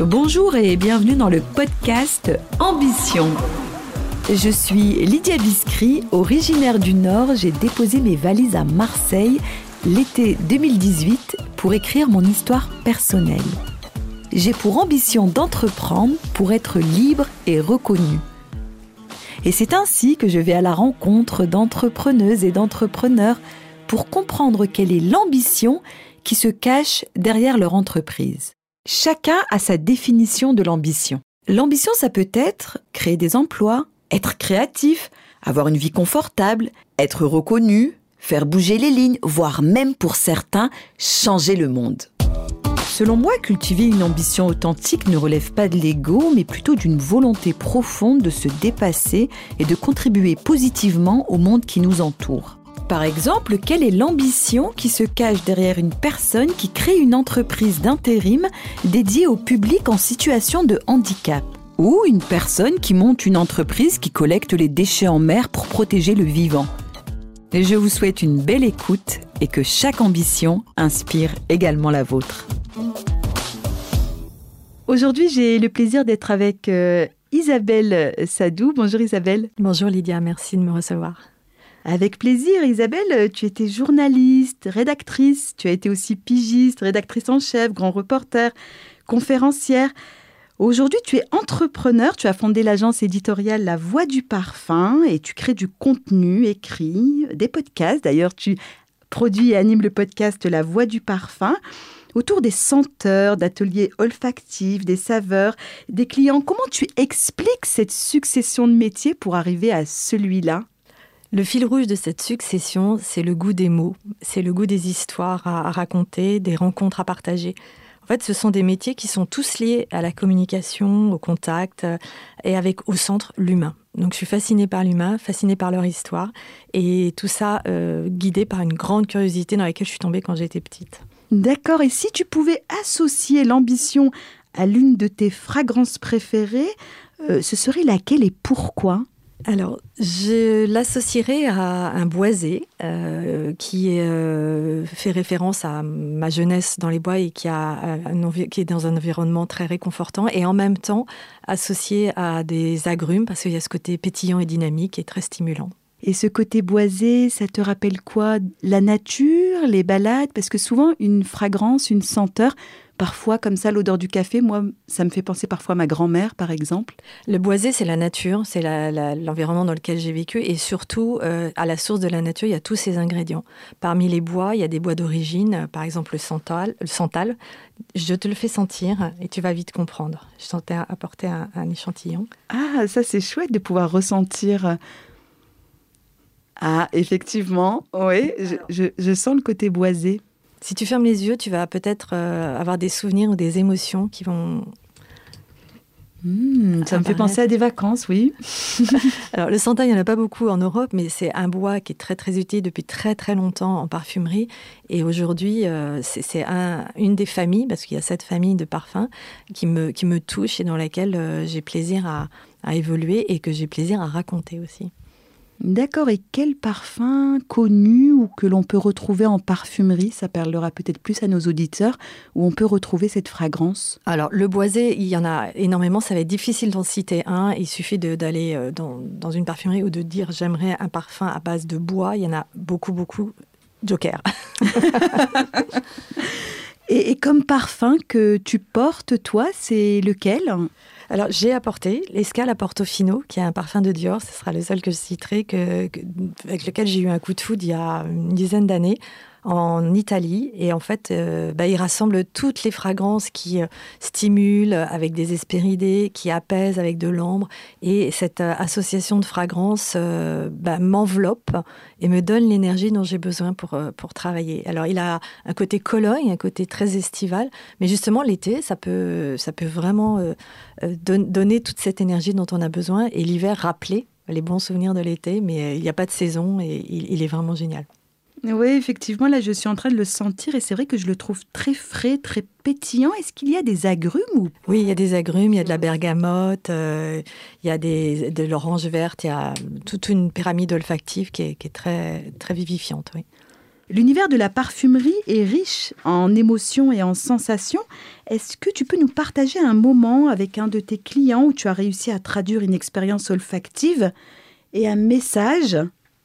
Bonjour et bienvenue dans le podcast Ambition. Je suis Lydia Biscry, originaire du Nord. J'ai déposé mes valises à Marseille l'été 2018 pour écrire mon histoire personnelle. J'ai pour ambition d'entreprendre pour être libre et reconnu. Et c'est ainsi que je vais à la rencontre d'entrepreneuses et d'entrepreneurs pour comprendre quelle est l'ambition qui se cache derrière leur entreprise. Chacun a sa définition de l'ambition. L'ambition, ça peut être créer des emplois, être créatif, avoir une vie confortable, être reconnu, faire bouger les lignes, voire même pour certains, changer le monde. Selon moi, cultiver une ambition authentique ne relève pas de l'ego, mais plutôt d'une volonté profonde de se dépasser et de contribuer positivement au monde qui nous entoure. Par exemple, quelle est l'ambition qui se cache derrière une personne qui crée une entreprise d'intérim dédiée au public en situation de handicap? Ou une personne qui monte une entreprise qui collecte les déchets en mer pour protéger le vivant? Et Je vous souhaite une belle écoute et que chaque ambition inspire également la vôtre. Aujourd'hui, j'ai le plaisir d'être avec euh, Isabelle Sadou. Bonjour Isabelle. Bonjour Lydia, merci de me recevoir. Avec plaisir, Isabelle, tu étais journaliste, rédactrice, tu as été aussi pigiste, rédactrice en chef, grand reporter, conférencière. Aujourd'hui, tu es entrepreneur, tu as fondé l'agence éditoriale La Voix du Parfum et tu crées du contenu écrit, des podcasts. D'ailleurs, tu produis et animes le podcast La Voix du Parfum autour des senteurs, d'ateliers olfactifs, des saveurs, des clients. Comment tu expliques cette succession de métiers pour arriver à celui-là? Le fil rouge de cette succession, c'est le goût des mots, c'est le goût des histoires à, raconter, des rencontres à partager. En fait, ce sont des métiers qui sont tous liés à la communication, au contact euh, et avec au centre l'humain. Donc je suis fascinée par l'humain, fascinée par leur histoire et tout ça euh, guidé par une grande curiosité dans laquelle je suis tombée quand j'étais petite. D'accord, et si tu pouvais associer l'ambition à l'une de tes fragrances préférées, euh, ce serait laquelle et pourquoi? Alors, je l'associerai à un boisé euh, qui euh, fait référence à ma jeunesse dans les bois et qui, a qui est dans un environnement très réconfortant et en même temps associé à des agrumes parce qu'il y a ce côté pétillant et dynamique et très stimulant. Et ce côté boisé, ça te rappelle quoi? La nature, les balades? Parce que souvent, une fragrance, une senteur, parfois comme ça, l'odeur du café, moi, ça me fait penser parfois à ma grand-mère, par exemple. Le boisé, c'est la nature, c'est l'environnement dans lequel j'ai vécu. Et surtout, euh, à la source de la nature, il y a tous ces ingrédients. Parmi les bois, il y a des bois d'origine, par exemple le santal, le santal. Je te le fais sentir et tu vas vite comprendre. Je t'ai apporté un, un échantillon. Ah, ça c'est chouette de pouvoir ressentir ah, effectivement, oui, je, sens le côté boisé. Si tu fermes les yeux, tu vas peut-être euh, avoir des souvenirs ou des émotions qui vont. Hmm, ça me fait penser à des vacances, oui. Alors, le santal, il n'y en a pas beaucoup en Europe, mais c'est un bois qui est très, très utile depuis très, très longtemps en parfumerie. Et aujourd'hui, euh, c'est une des familles, parce qu'il y a cette famille de parfums qui me, qui me touche et dans laquelle euh, j'ai plaisir à, à évoluer et que j'ai plaisir à raconter aussi. D'accord, et quel parfum connu ou que l'on peut retrouver en parfumerie, ça parlera peut-être plus à nos auditeurs, où on peut retrouver cette fragrance? Alors, le boisé, il y en a énormément, ça va être difficile d'en citer un. Il suffit d'aller euh, dans, dans, une parfumerie ou de dire j'aimerais un parfum à base de bois. Il y en a beaucoup, beaucoup. Joker. et, et comme parfum que tu portes, toi, c'est lequel? Alors, j'ai apporté l'escale à Portofino, qui est un parfum de Dior. Ce sera le seul que je citerai, avec lequel j'ai eu un coup de foudre il y a une dizaine d'années en Italie. Et en fait, euh, bah, il rassemble toutes les fragrances qui euh, stimulent avec des hespéridés, qui apaisent avec de l'ambre. Et cette euh, association de fragrances bah, m'enveloppe et me donne l'énergie dont j'ai besoin pour, pour travailler. Alors, il a un côté Cologne, un côté très estival. Mais justement, l'été, ça peut, ça peut vraiment donner toute cette énergie dont on a besoin. Et l'hiver, rappeler les bons souvenirs de l'été. Mais il n'y a pas de saison et il est vraiment génial. Oui, effectivement, là, je suis en train de le sentir et c'est vrai que je le trouve très frais, très pétillant. Est-ce qu'il y a des agrumes ou... Oui, il y a des agrumes, il y a de la bergamote, euh, il y a des, de l'orange verte, il y a toute une pyramide olfactive qui est, très, très vivifiante, oui. L'univers de la parfumerie est riche en émotions et en sensations. Est-ce que tu peux nous partager un moment avec un de tes clients où tu as réussi à traduire une expérience olfactive et un message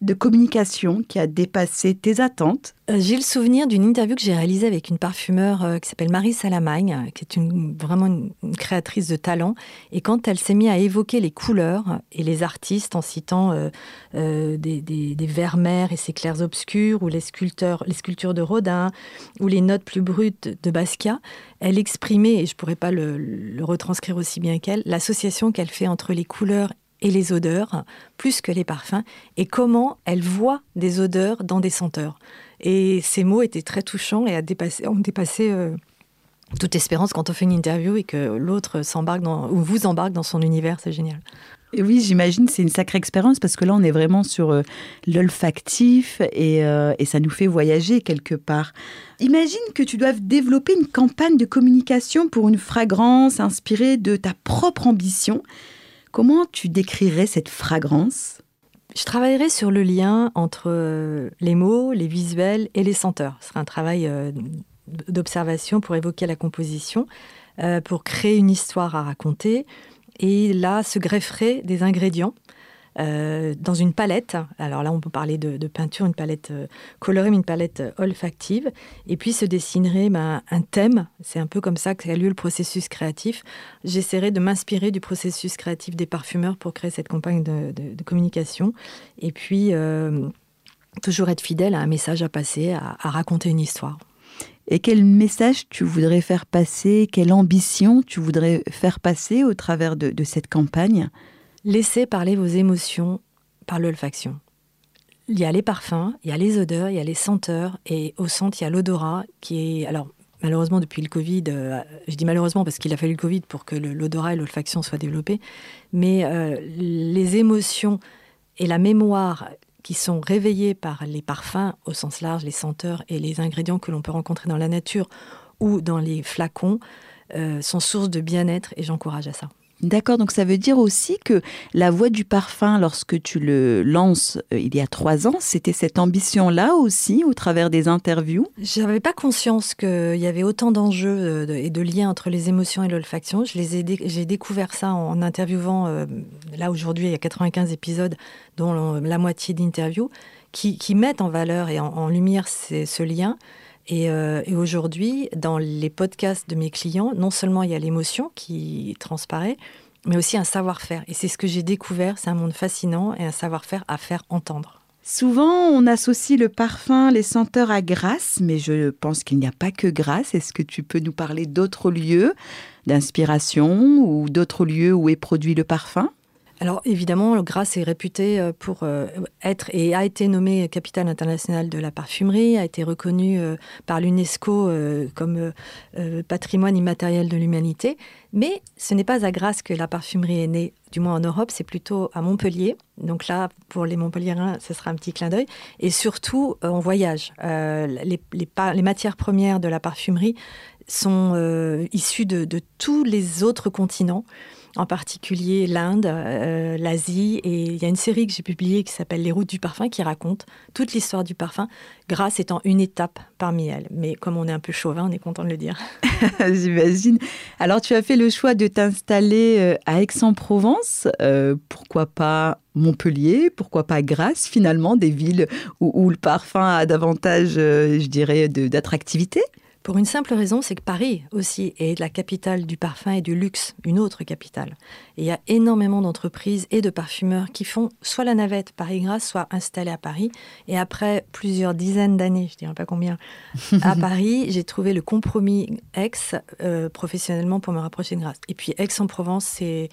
de communication qui a dépassé tes attentes euh, J'ai le souvenir d'une interview que j'ai réalisée avec une parfumeur euh, qui s'appelle Marie Salamagne, qui est une, vraiment une, créatrice de talent. Et quand elle s'est mise à évoquer les couleurs et les artistes en citant euh, des, des, des vermeers et ses clairs obscurs, ou les, sculpteurs, les sculptures de Rodin, ou les notes plus brutes de Basquiat, elle exprimait, et je ne pourrais pas le, le retranscrire aussi bien qu'elle, l'association qu'elle fait entre les couleurs et les odeurs, plus que les parfums, et comment elle voit des odeurs dans des senteurs. Et ces mots étaient très touchants et ont dépassé euh, toute espérance quand on fait une interview et que l'autre s'embarque ou vous embarque dans son univers, c'est génial. Et oui, j'imagine c'est une sacrée expérience parce que là on est vraiment sur euh, l'olfactif et, euh, et, ça nous fait voyager quelque part. Imagine que tu doives développer une campagne de communication pour une fragrance inspirée de ta propre ambition. Comment tu décrirais cette fragrance? Je travaillerai sur le lien entre euh, les mots, les visuels et les senteurs. Ce sera un travail euh, d'observation pour évoquer la composition, euh, pour créer une histoire à raconter. Et là se grefferait des ingrédients euh, dans une palette. Alors là, on peut parler de, peinture, une palette euh, colorée, mais une palette euh, olfactive. Et puis se dessinerait ben, un thème. C'est un peu comme ça qu'a lieu le processus créatif. J'essaierai de m'inspirer du processus créatif des parfumeurs pour créer cette campagne de, communication. Et puis, toujours être fidèle à un message à passer, à, raconter une histoire. Et quel message tu voudrais faire passer, quelle ambition tu voudrais faire passer au travers de cette campagne? Laissez parler vos émotions par l'olfaction. Il y a les parfums, il y a les odeurs, il y a les senteurs, et au centre, il y a l'odorat qui est... Alors, malheureusement, depuis le Covid, euh, je dis malheureusement parce qu'il a fallu le Covid pour que l'odorat et l'olfaction soient développés, mais euh, les émotions et la mémoire qui sont réveillées par les parfums au sens large, les senteurs et les ingrédients que l'on peut rencontrer dans la nature ou dans les flacons, euh, sont source de bien-être et j'encourage à ça. D'accord, donc ça veut dire aussi que la voix du parfum, lorsque tu le lances euh, il y a trois ans, c'était cette ambition-là aussi, au travers des interviews? Je n'avais pas conscience qu'il y avait autant d'enjeux euh, et de liens entre les émotions et l'olfaction. J'ai découvert ça en interviewant, euh, là aujourd'hui il y a 95 épisodes, dont la moitié d'interviews, qui, mettent en valeur et en, lumière ce lien. Euh, et, aujourd'hui, dans les podcasts de mes clients, non seulement il y a l'émotion qui transparaît, mais aussi un savoir-faire. Et c'est ce que j'ai découvert, c'est un monde fascinant et un savoir-faire à faire entendre. Souvent, on associe le parfum, les senteurs à Grasse, mais je pense qu'il n'y a pas que Grasse. Est-ce que tu peux nous parler d'autres lieux d'inspiration ou d'autres lieux où est produit le parfum? Alors évidemment, Grasse est réputé euh, pour euh, être et a été nommé capitale internationale de la parfumerie, a été reconnu euh, par l'UNESCO comme patrimoine immatériel de l'humanité. Mais ce n'est pas à Grasse que la parfumerie est née, du moins en Europe, c'est plutôt à Montpellier. Donc là, pour les Montpelliérains, ce sera un petit clin d'œil. Et surtout, on voyage. Les, matières premières de la parfumerie sont issues de tous les autres continents en particulier l'Inde, euh, l'Asie. Et il y a une série que j'ai publiée qui s'appelle Les routes du parfum qui raconte toute l'histoire du parfum, grâce étant une étape parmi elles. Mais comme on est un peu chauvin, on est content de le dire. J'imagine. Alors tu as fait le choix de t'installer euh, à Aix-en-Provence. Euh, pourquoi pas Montpellier, pourquoi pas Grasse finalement, des villes où, où le parfum a davantage, je dirais, d'attractivité? Pour une simple raison, c'est que Paris aussi est la capitale du parfum et du luxe, une autre capitale. Et il y a énormément d'entreprises et de parfumeurs qui font soit la navette Paris-Grasse, soit installés à Paris. Et après plusieurs dizaines d'années, je ne dirais pas combien, à Paris, j'ai trouvé le compromis Aix euh, professionnellement pour me rapprocher de Grasse. Et puis Aix-en-Provence, c'est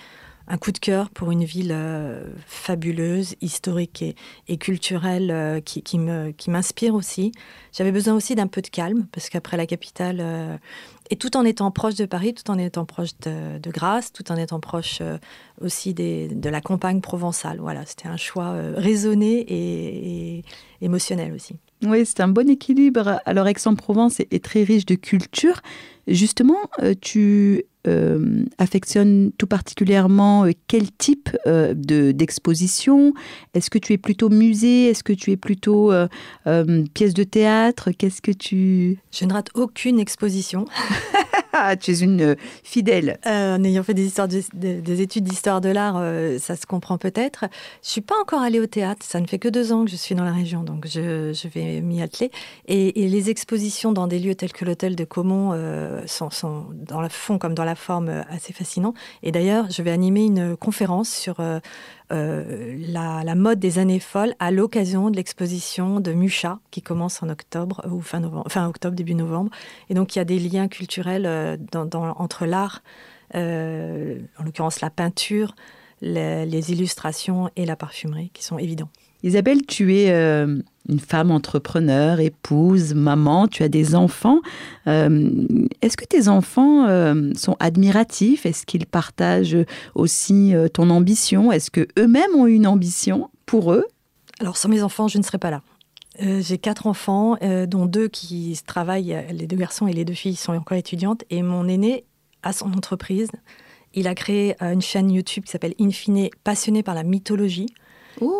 un coup de cœur pour une ville euh, fabuleuse, historique et, culturelle euh, qui, m'inspire aussi. J'avais besoin aussi d'un peu de calme parce qu'après la capitale, euh, et tout en étant proche de Paris, tout en étant proche de, Grasse, tout en étant proche aussi de la campagne provençale. Voilà, c'était un choix raisonné et, émotionnel aussi. Oui, c'est un bon équilibre. Alors Aix-en-Provence est, très riche de culture. Justement, tu affectionnes tout particulièrement quel type de, d'exposition? Est-ce que tu es plutôt musée? Est-ce que tu es plutôt pièce de théâtre? Qu'est-ce que tu... Je ne rate aucune exposition. Ah, tu es une euh, fidèle. Euh, en ayant fait des, histoires des études d'histoire de l'art, euh, ça se comprend peut-être. Je suis pas encore allée au théâtre. Ça ne fait que deux ans que je suis dans la région, donc je, vais m'y atteler. Et, les expositions dans des lieux tels que l'hôtel de Caumont sont, sont, dans le fond comme dans la forme assez fascinants. Et d'ailleurs, je vais animer une conférence sur euh, la, mode des années folles à l'occasion de l'exposition de Mucha qui commence en octobre ou fin, octobre, début novembre. Et donc il y a des liens culturels euh, entre l'art, euh, en l'occurrence la peinture, les illustrations et la parfumerie qui sont évidents. Isabelle, tu es euh, une femme entrepreneur, épouse, maman, tu as des enfants. Euh, est-ce que tes enfants euh, sont admiratifs? Est-ce qu'ils partagent aussi ton ambition? Est-ce que eux-mêmes ont une ambition pour eux? Alors sans mes enfants, je ne serais pas là. J'ai quatre enfants, dont deux qui travaillent, les deux garçons et les deux filles sont encore étudiantes, et mon aîné a son entreprise. Il a créé une chaîne YouTube qui s'appelle Infine, passionné par la mythologie.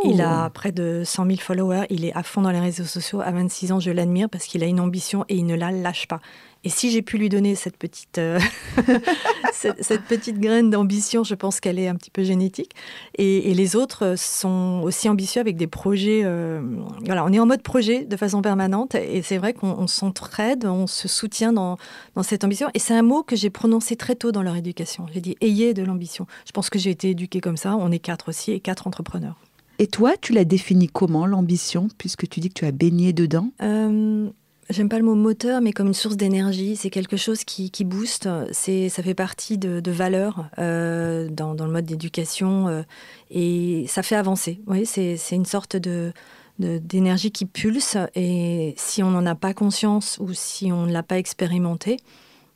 Il a près de 100 000 followers. Il est à fond dans les réseaux sociaux. À 26 ans, je l'admire parce qu'il a une ambition et il ne la lâche pas. Et si j'ai pu lui donner cette petite, euh, cette, petite graine d'ambition, je pense qu'elle est un petit peu génétique. Et, les autres sont aussi ambitieux avec des projets. Euh, voilà, on est en mode projet de façon permanente. Et c'est vrai qu'on s'entraide, on se soutient dans, dans cette ambition. Et c'est un mot que j'ai prononcé très tôt dans leur éducation. J'ai dit ayez de l'ambition. Je pense que j'ai été éduquée comme ça. On est quatre aussi et quatre entrepreneurs. Et toi, tu l'as définie comment, l'ambition, puisque tu dis que tu as baigné dedans? Euh, J'aime pas le mot moteur, mais comme une source d'énergie. C'est quelque chose qui, qui booste. C'est, ça fait partie de, valeurs euh, dans, le mode d'éducation euh, et ça fait avancer. Oui, c'est, une sorte de, d'énergie qui pulse et si on n'en a pas conscience ou si on ne l'a pas expérimenté,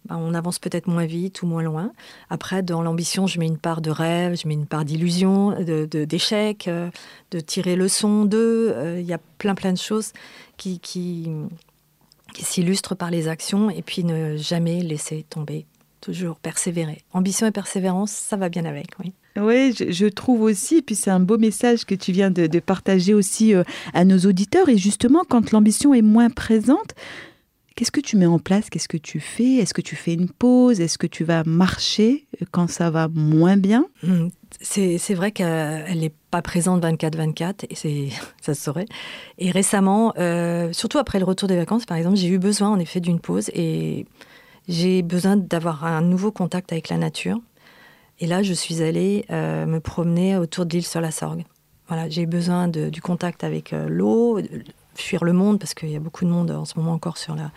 bah, on avance peut-être moins vite ou moins loin. Après, dans l'ambition, je mets une part de rêve, je mets une part d'illusion, de, d'échec, euh, de, tirer leçon d'eux. Euh, il y a plein plein de choses qui, qui, s'illustrent par les actions et puis ne jamais laisser tomber, toujours persévérer. Ambition et persévérance, ça va bien avec, oui. Oui, je, trouve aussi, et puis c'est un beau message que tu viens de, partager aussi euh, à nos auditeurs. Et justement, quand l'ambition est moins présente, Qu'est-ce que tu mets en place? Qu'est-ce que tu fais? Est-ce que tu fais une pause? Est-ce que tu vas marcher quand ça va moins bien? Hmm, c'est vrai qu'elle n'est pas présente 24-24, et ça se saurait. Et récemment, euh, surtout après le retour des vacances, par exemple, j'ai eu besoin en effet d'une pause et j'ai besoin d'avoir un nouveau contact avec la nature. Et là, je suis allée euh, me promener autour de l'île sur la Sorgue. Voilà, j'ai besoin du contact avec euh, l'eau, fuir le monde parce qu'il y a beaucoup de monde en ce moment encore sur la,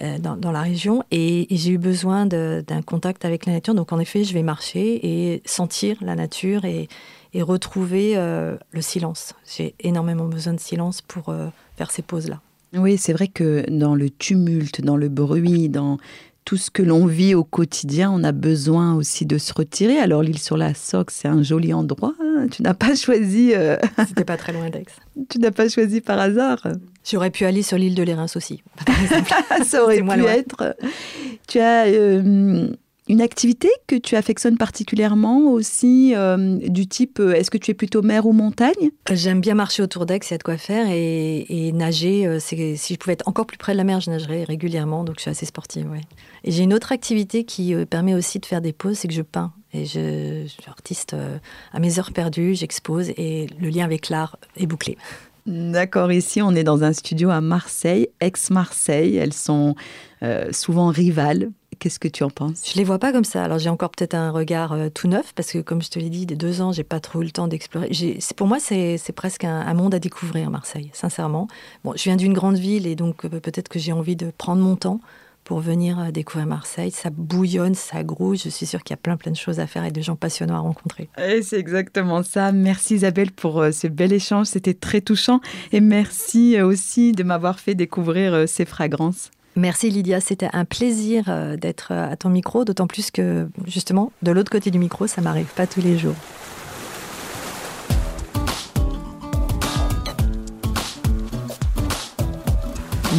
euh, dans, la région et, j'ai eu besoin d'un contact avec la nature. Donc en effet, je vais marcher et sentir la nature et, et retrouver euh, le silence. J'ai énormément besoin de silence pour euh, faire ces pauses-là. Oui, c'est vrai que dans le tumulte, dans le bruit, dans tout ce que l'on vit au quotidien, on a besoin aussi de se retirer. Alors l'île sur la Soque, c'est un joli endroit. Hein. tu n'as pas choisi. Euh, C'était pas très loin d'Aix. tu n'as pas choisi par hasard. J'aurais pu aller sur l'île de l'Érins aussi. Ça aurait pu être. Tu as euh, une activité que tu affectionnes particulièrement aussi, euh, du type, euh, est-ce que tu es plutôt mer ou montagne? J'aime bien marcher autour d'Aix, il y a de quoi faire, et, nager, euh, si je pouvais être encore plus près de la mer, je nagerais régulièrement, donc je suis assez sportive. Et j'ai une autre activité qui permet aussi de faire des pauses, c'est que je peins. Et je suis artiste à mes heures perdues, j'expose, et le lien avec l'art est bouclé. D'accord, ici on est dans un studio à Marseille, ex-Marseille. Elles sont souvent rivales Qu'est-ce que tu en penses? Je les vois pas comme ça. Alors j'ai encore peut-être un regard euh, tout neuf parce que comme je te l'ai dit, des deux ans, j'ai pas trop eu le temps d'explorer. Pour moi, c'est presque un, monde à découvrir, Marseille, sincèrement. Bon, je viens d'une grande ville et donc euh, peut-être que j'ai envie de prendre mon temps pour venir euh, découvrir Marseille. Ça bouillonne, ça grouille. Je suis sûre qu'il y a plein plein de choses à faire et de gens passionnants à rencontrer. c'est exactement ça. Merci Isabelle pour ce bel échange. C'était très touchant. Et merci aussi de m'avoir fait découvrir ces fragrances. Merci Lydia, c'était un plaisir euh, d'être euh, à ton micro, d'autant plus que justement, de l'autre côté du micro, ça m'arrive pas tous les jours.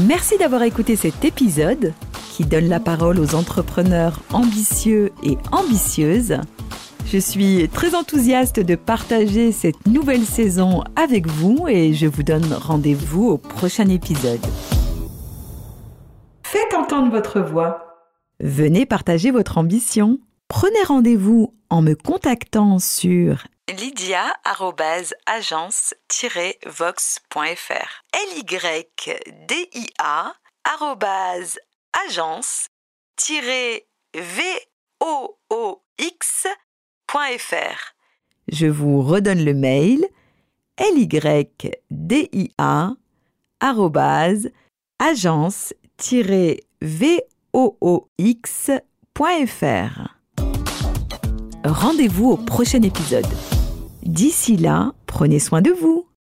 Merci d'avoir écouté cet épisode qui donne la parole aux entrepreneurs ambitieux et ambitieuses. Je suis très enthousiaste de partager cette nouvelle saison avec vous et je vous donne rendez-vous au prochain épisode. Faites entendre votre voix. Venez partager votre ambition. Prenez rendez-vous en me contactant sur lydia-agence-vox.fr L-Y-D-I-A agence-voix.fr Je vous redonne le mail lydia agence-voix.fr Rendez-vous au prochain épisode. D'ici là, prenez soin de vous.